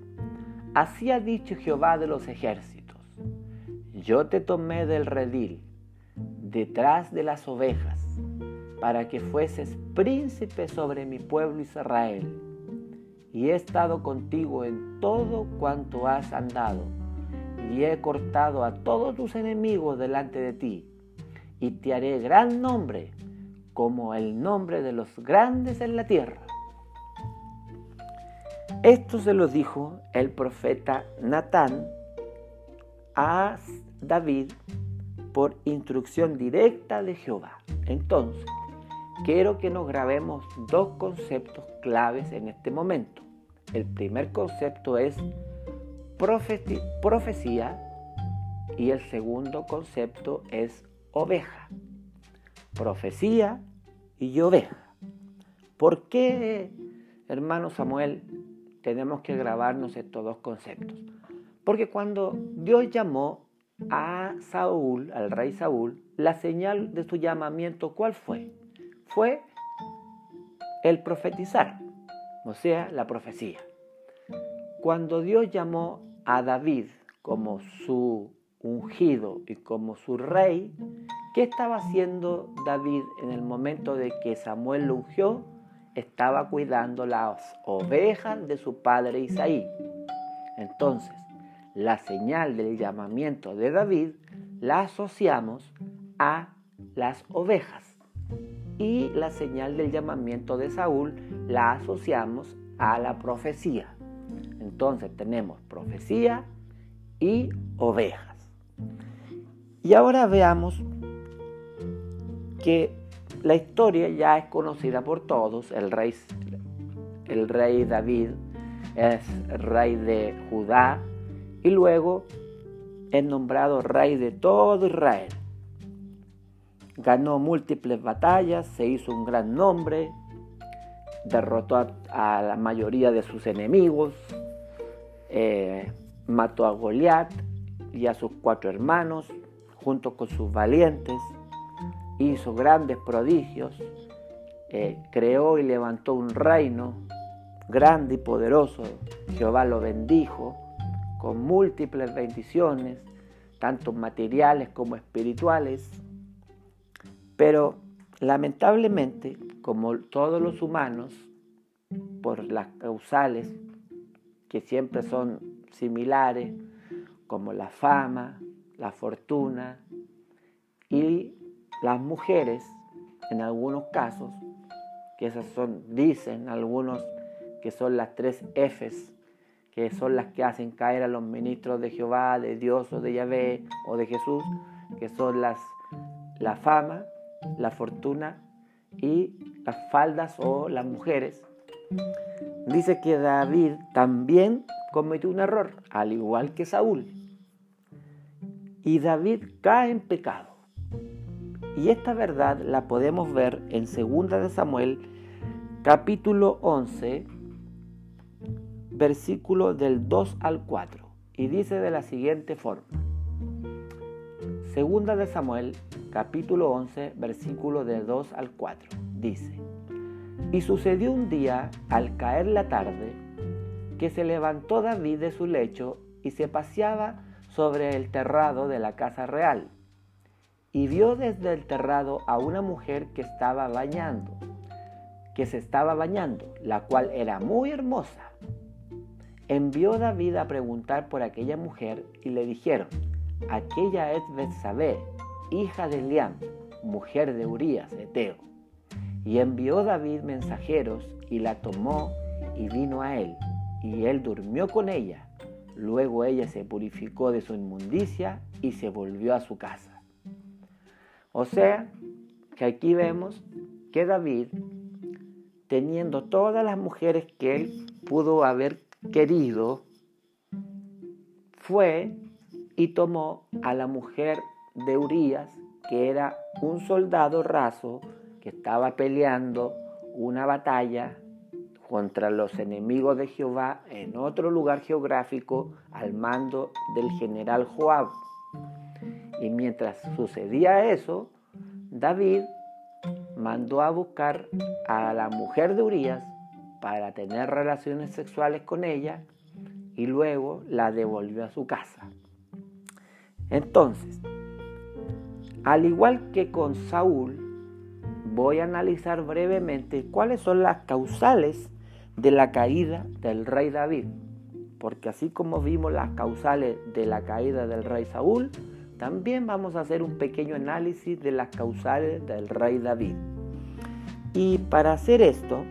así ha dicho Jehová de los ejércitos, yo te tomé del redil, detrás de las ovejas, para que fueses príncipe sobre mi pueblo Israel, y he estado contigo en todo cuanto has andado, y he cortado a todos tus enemigos delante de ti, y te haré gran nombre, como el nombre de los grandes en la tierra. Esto se lo dijo el profeta Natán a David por instrucción directa de Jehová. Entonces, quiero que nos grabemos dos conceptos claves en este momento. El primer concepto es profecía y el segundo concepto es oveja. Profecía y oveja. ¿Por qué, hermano Samuel, tenemos que grabarnos estos dos conceptos? Porque cuando Dios llamó a Saúl, al rey Saúl, la señal de su llamamiento, ¿cuál fue? Fue el profetizar, o sea, la profecía. Cuando Dios llamó a David como su ungido y como su rey, ¿qué estaba haciendo David en el momento de que Samuel lo ungió? Estaba cuidando las ovejas de su padre Isaí. Entonces, la señal del llamamiento de David la asociamos a las ovejas y la señal del llamamiento de Saúl la asociamos a la profecía. Entonces tenemos profecía y ovejas. Y ahora veamos que la historia ya es conocida por todos. El rey, el rey David es rey de Judá y luego es nombrado rey de todo Israel. Ganó múltiples batallas, se hizo un gran nombre, derrotó a, la mayoría de sus enemigos, eh, mató a Goliat y a sus cuatro hermanos, junto con sus valientes, hizo grandes prodigios, eh, creó y levantó un reino grande y poderoso. Jehová lo bendijo con múltiples bendiciones, tanto materiales como espirituales. Pero lamentablemente, como todos los humanos, por las causales que siempre son similares, como la fama, la fortuna y las mujeres, en algunos casos, que esas son, dicen algunos que son las tres Fs, que son las que hacen caer a los ministros de Jehová, de Dios o de Yahvé o de Jesús, que son las, la fama, la fortuna y las faldas o las mujeres. Dice que David también cometió un error, al igual que Saúl y David cae en pecado. Y esta verdad la podemos ver en 2 de Samuel capítulo 11 versículo del 2 al 4 y dice de la siguiente forma. Segunda de Samuel capítulo 11 versículo del 2 al 4 dice, y sucedió un día al caer la tarde que se levantó David de su lecho y se paseaba sobre el terrado de la casa real y vio desde el terrado a una mujer que estaba bañando, que se estaba bañando, la cual era muy hermosa. Envió David a preguntar por aquella mujer y le dijeron, aquella es Betsabé, hija de Eliam, mujer de Urías, Eteo. Y envió David mensajeros y la tomó y vino a él, y él durmió con ella Luego ella se purificó de su inmundicia y se volvió a su casa. O sea, que aquí vemos que David, teniendo todas las mujeres que él pudo haber querido, fue y tomó a la mujer de Urias, que era un soldado raso que estaba peleando una batalla contra los enemigos de Jehová en otro lugar geográfico al mando del general Joab. Y mientras sucedía eso, David mandó a buscar a la mujer de Urias para tener relaciones sexuales con ella y luego la devolvió a su casa. Entonces, al igual que con Saúl, voy a analizar brevemente cuáles son las causales de la caída del rey David. Porque así como vimos las causales de la caída del rey Saúl, también vamos a hacer un pequeño análisis de las causales del rey David. Y para hacer esto,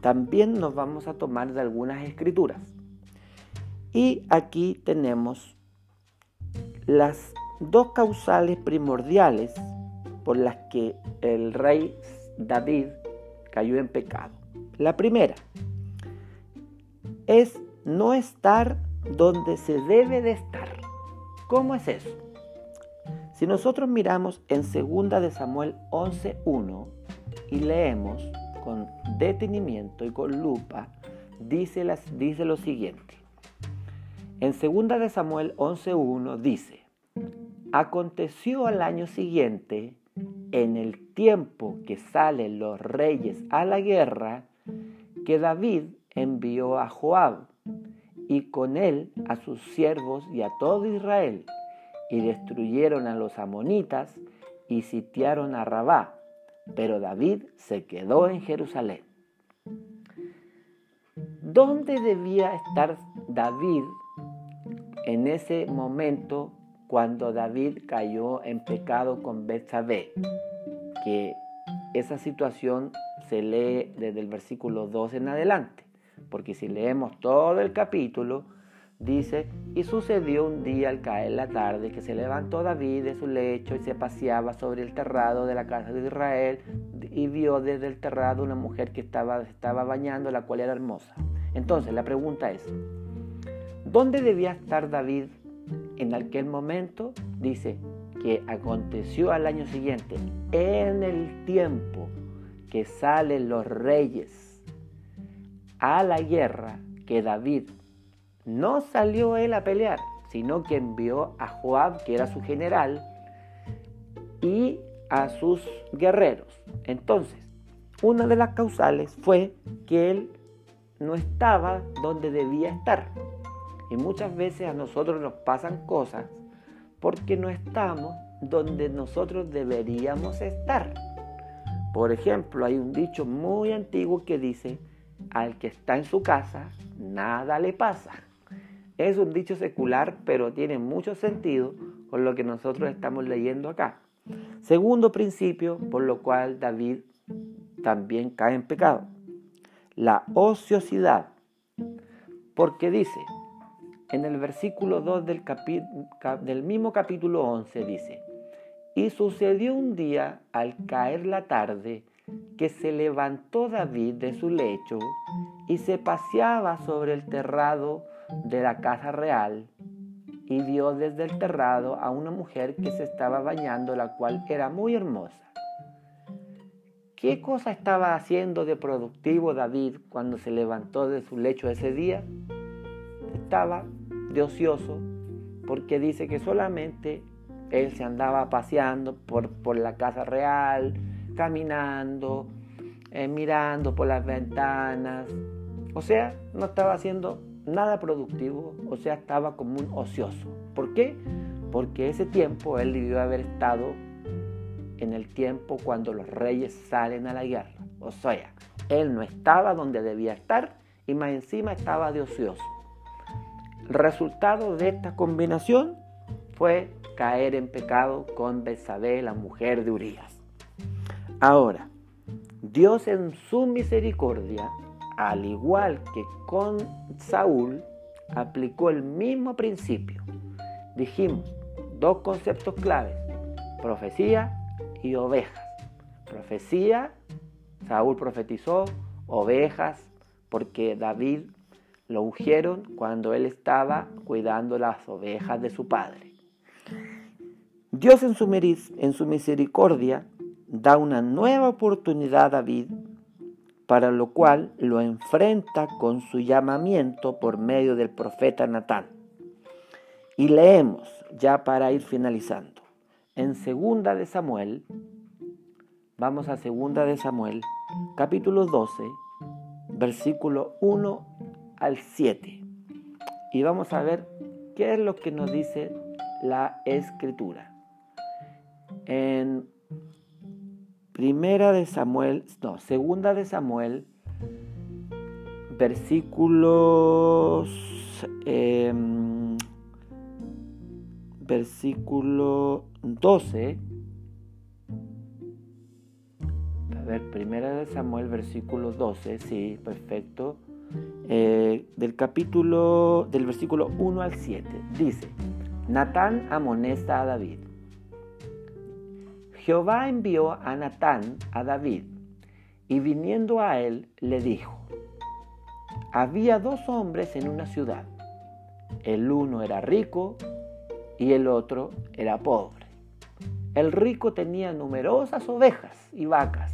también nos vamos a tomar de algunas escrituras. Y aquí tenemos las dos causales primordiales por las que el rey David cayó en pecado. La primera es no estar donde se debe de estar. ¿Cómo es eso? Si nosotros miramos en 2 de Samuel 11.1 y leemos con detenimiento y con lupa, dice, lo siguiente. En 2 de Samuel 11.1 dice, aconteció al año siguiente, en el tiempo que salen los reyes a la guerra, que David envió a Joab y con él a sus siervos y a todo Israel, y destruyeron a los amonitas y sitiaron a Rabá, pero David se quedó en Jerusalén. ¿Dónde debía estar David en ese momento cuando David cayó en pecado con Betsabé? Que esa situación se lee desde el versículo 2 en adelante. Porque si leemos todo el capítulo, dice, y sucedió un día al caer la tarde que se levantó David de su lecho y se paseaba sobre el terrado de la casa de Israel y vio desde el terrado una mujer que estaba, estaba bañando, la cual era hermosa. Entonces la pregunta es, ¿dónde debía estar David en aquel momento? Dice que aconteció al año siguiente, en el tiempo que salen los reyes a la guerra que David no salió él a pelear, sino que envió a Joab, que era su general, y a sus guerreros. Entonces, una de las causales fue que él no estaba donde debía estar. Y muchas veces a nosotros nos pasan cosas porque no estamos donde nosotros deberíamos estar. Por ejemplo, hay un dicho muy antiguo que dice, al que está en su casa, nada le pasa. Es un dicho secular, pero tiene mucho sentido con lo que nosotros estamos leyendo acá. Segundo principio, por lo cual David también cae en pecado. La ociosidad. Porque dice, en el versículo 2 del, del mismo capítulo 11 dice, y sucedió un día al caer la tarde, que se levantó David de su lecho y se paseaba sobre el terrado de la casa real y vio desde el terrado a una mujer que se estaba bañando, la cual era muy hermosa. ¿Qué cosa estaba haciendo de productivo David cuando se levantó de su lecho ese día? Estaba de ocioso porque dice que solamente él se andaba paseando por, por la casa real, caminando, eh, mirando por las ventanas. O sea, no estaba haciendo nada productivo, o sea, estaba como un ocioso. ¿Por qué? Porque ese tiempo él debió haber estado en el tiempo cuando los reyes salen a la guerra. O sea, él no estaba donde debía estar y más encima estaba de ocioso. El resultado de esta combinación fue caer en pecado con Besabé, la mujer de Urias. Ahora, Dios en su misericordia, al igual que con Saúl, aplicó el mismo principio. Dijimos dos conceptos claves, profecía y ovejas. Profecía, Saúl profetizó, ovejas, porque David lo ungieron cuando él estaba cuidando las ovejas de su padre. Dios en su, misericordia da una nueva oportunidad a David, para lo cual lo enfrenta con su llamamiento por medio del profeta Natán. Y leemos, ya para ir finalizando, en segunda de Samuel, vamos a segunda de Samuel, capítulo 12, versículo 1 al 7. Y vamos a ver qué es lo que nos dice la escritura. En primera de Samuel, no, segunda de Samuel, versículos, em, versículo 12. A ver, primera de Samuel, versículo 12, sí, perfecto. Eh, del capítulo, del versículo 1 al 7, dice, Natán amonesta a David. Jehová envió a Natán a David, y viniendo a él le dijo, había dos hombres en una ciudad, el uno era rico y el otro era pobre. El rico tenía numerosas ovejas y vacas,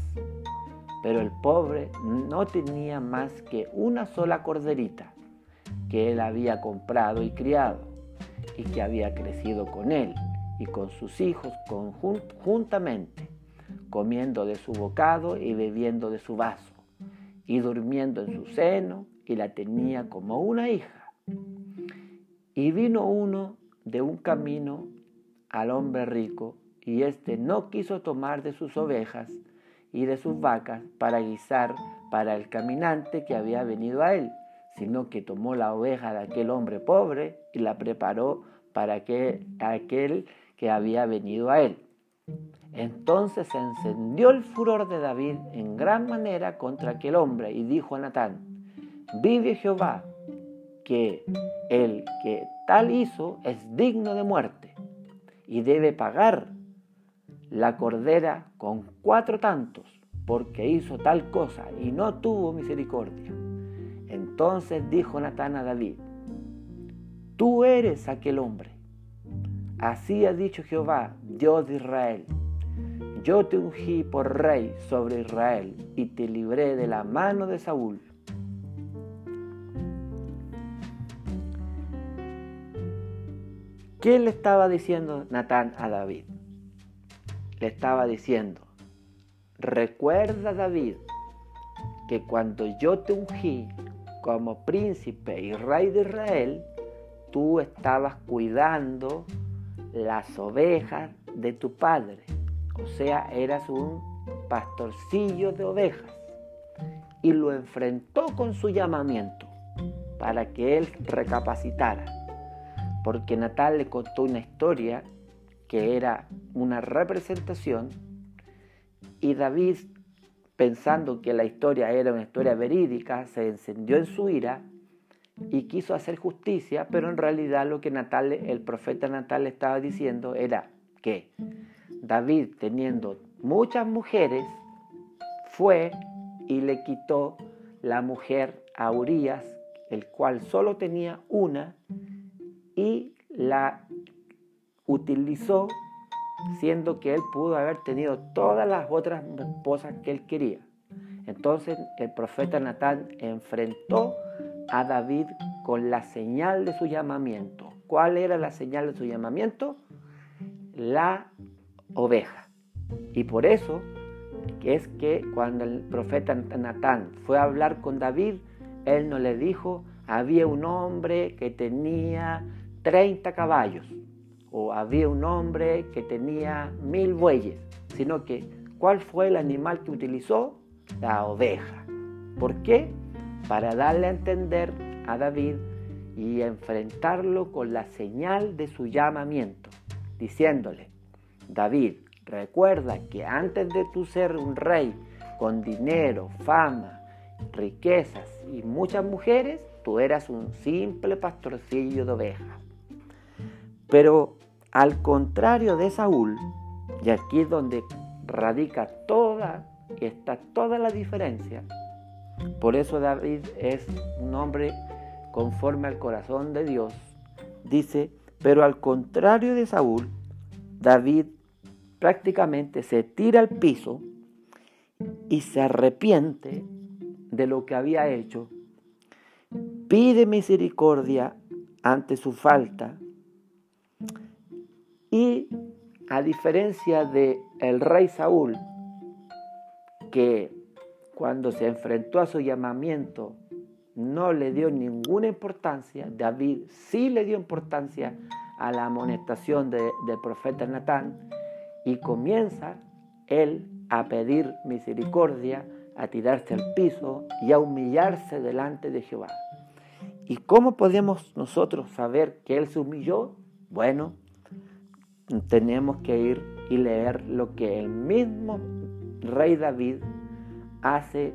pero el pobre no tenía más que una sola corderita que él había comprado y criado y que había crecido con él y con sus hijos conjuntamente, comiendo de su bocado y bebiendo de su vaso, y durmiendo en su seno, y la tenía como una hija. Y vino uno de un camino al hombre rico, y éste no quiso tomar de sus ovejas y de sus vacas para guisar para el caminante que había venido a él, sino que tomó la oveja de aquel hombre pobre y la preparó para aquel, aquel que había venido a él. Entonces se encendió el furor de David en gran manera contra aquel hombre y dijo a Natán, vive Jehová, que el que tal hizo es digno de muerte y debe pagar la cordera con cuatro tantos, porque hizo tal cosa y no tuvo misericordia. Entonces dijo Natán a David, tú eres aquel hombre Así ha dicho Jehová, Dios de Israel. Yo te ungí por rey sobre Israel y te libré de la mano de Saúl. ¿Qué le estaba diciendo Natán a David? Le estaba diciendo, recuerda David que cuando yo te ungí como príncipe y rey de Israel, tú estabas cuidando las ovejas de tu padre. O sea, eras un pastorcillo de ovejas. Y lo enfrentó con su llamamiento para que él recapacitara. Porque Natal le contó una historia que era una representación y David, pensando que la historia era una historia verídica, se encendió en su ira y quiso hacer justicia, pero en realidad lo que el profeta Natal estaba diciendo era que David, teniendo muchas mujeres, fue y le quitó la mujer a Urias, el cual solo tenía una, y la utilizó, siendo que él pudo haber tenido todas las otras esposas que él quería. Entonces el profeta Natán enfrentó a David con la señal de su llamamiento. ¿Cuál era la señal de su llamamiento? La oveja. Y por eso es que cuando el profeta Natán fue a hablar con David, él no le dijo, había un hombre que tenía 30 caballos o había un hombre que tenía mil bueyes, sino que ¿cuál fue el animal que utilizó? La oveja. ¿Por qué? para darle a entender a David y enfrentarlo con la señal de su llamamiento, diciéndole, David, recuerda que antes de tú ser un rey con dinero, fama, riquezas y muchas mujeres, tú eras un simple pastorcillo de ovejas. Pero al contrario de Saúl, y aquí es donde radica toda, está toda la diferencia, por eso David es un hombre conforme al corazón de Dios. Dice, pero al contrario de Saúl, David prácticamente se tira al piso y se arrepiente de lo que había hecho, pide misericordia ante su falta y a diferencia de el rey Saúl, que cuando se enfrentó a su llamamiento no le dio ninguna importancia, David sí le dio importancia a la amonestación del profeta Natán y comienza él a pedir misericordia, a tirarse al piso y a humillarse delante de Jehová. ¿Y cómo podemos nosotros saber que él se humilló? Bueno, tenemos que ir y leer lo que el mismo rey David hace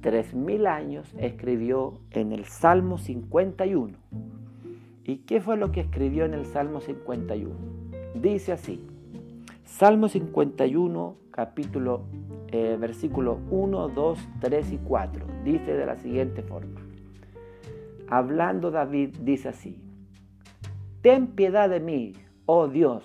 tres mil años escribió en el Salmo 51. ¿Y qué fue lo que escribió en el Salmo 51? Dice así, Salmo 51, capítulo, eh, versículo 1, 2, 3 y 4. Dice de la siguiente forma. Hablando David, dice así, Ten piedad de mí, oh Dios,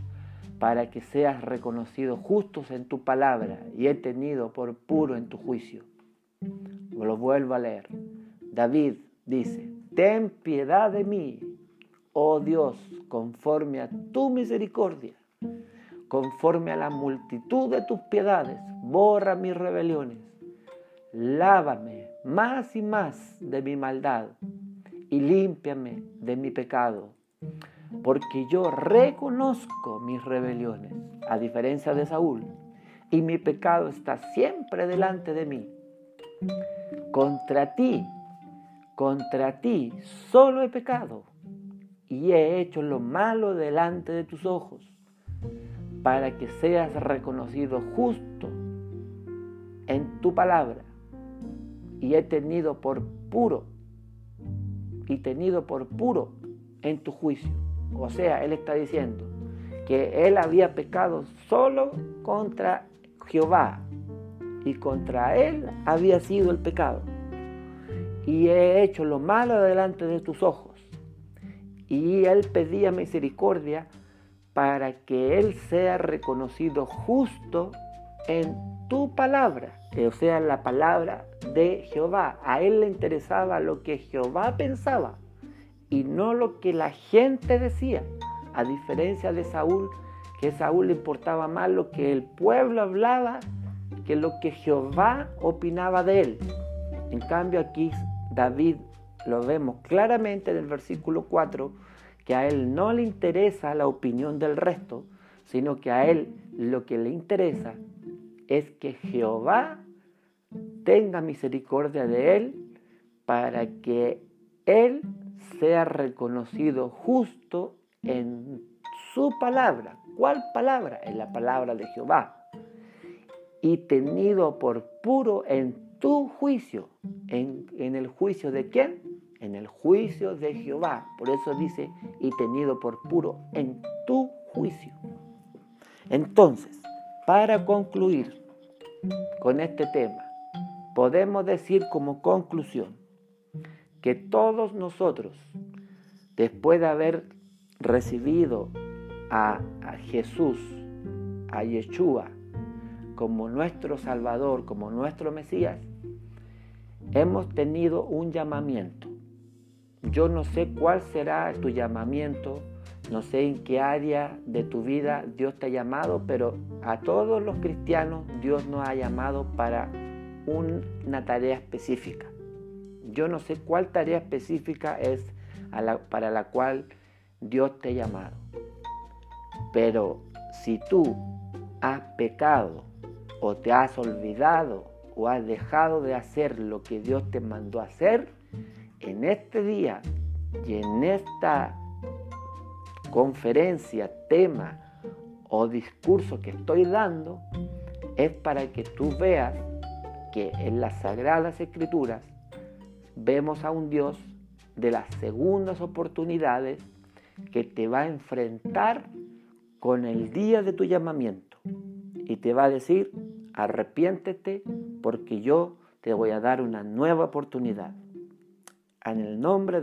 para que seas reconocido justos en tu palabra y he tenido por puro en tu juicio. Lo vuelvo a leer. David dice, ten piedad de mí, oh Dios, conforme a tu misericordia, conforme a la multitud de tus piedades, borra mis rebeliones, lávame más y más de mi maldad y límpiame de mi pecado porque yo reconozco mis rebeliones, a diferencia de Saúl, y mi pecado está siempre delante de mí. Contra ti, contra ti solo he pecado y he hecho lo malo delante de tus ojos, para que seas reconocido justo en tu palabra, y he tenido por puro, y tenido por puro en tu juicio. O sea, él está diciendo que él había pecado solo contra Jehová y contra él había sido el pecado. Y he hecho lo malo delante de tus ojos. Y él pedía misericordia para que él sea reconocido justo en tu palabra, o sea, la palabra de Jehová. A él le interesaba lo que Jehová pensaba y no lo que la gente decía, a diferencia de Saúl, que Saúl le importaba más lo que el pueblo hablaba que lo que Jehová opinaba de él. En cambio aquí David lo vemos claramente en el versículo 4, que a él no le interesa la opinión del resto, sino que a él lo que le interesa es que Jehová tenga misericordia de él para que él sea reconocido justo en su palabra. ¿Cuál palabra? En la palabra de Jehová. Y tenido por puro en tu juicio. ¿En, en el juicio de quién? En el juicio de Jehová. Por eso dice, y tenido por puro en tu juicio. Entonces, para concluir con este tema, podemos decir como conclusión que todos nosotros, después de haber recibido a, Jesús, a Yeshua, como nuestro Salvador, como nuestro Mesías, hemos tenido un llamamiento. Yo no sé cuál será tu llamamiento, no sé en qué área de tu vida Dios te ha llamado, pero a todos los cristianos Dios nos ha llamado para una tarea específica. Yo no sé cuál tarea específica es para la cual Dios te ha llamado. Pero si tú has pecado o te has olvidado o has dejado de hacer lo que Dios te mandó hacer, en este día y en esta conferencia, tema o discurso que estoy dando, es para que tú veas que en las sagradas escrituras vemos a un Dios de las segundas oportunidades que te va a enfrentar con el día de tu llamamiento y te va a decir, arrepiéntete porque yo te voy a dar una nueva oportunidad. En el nombre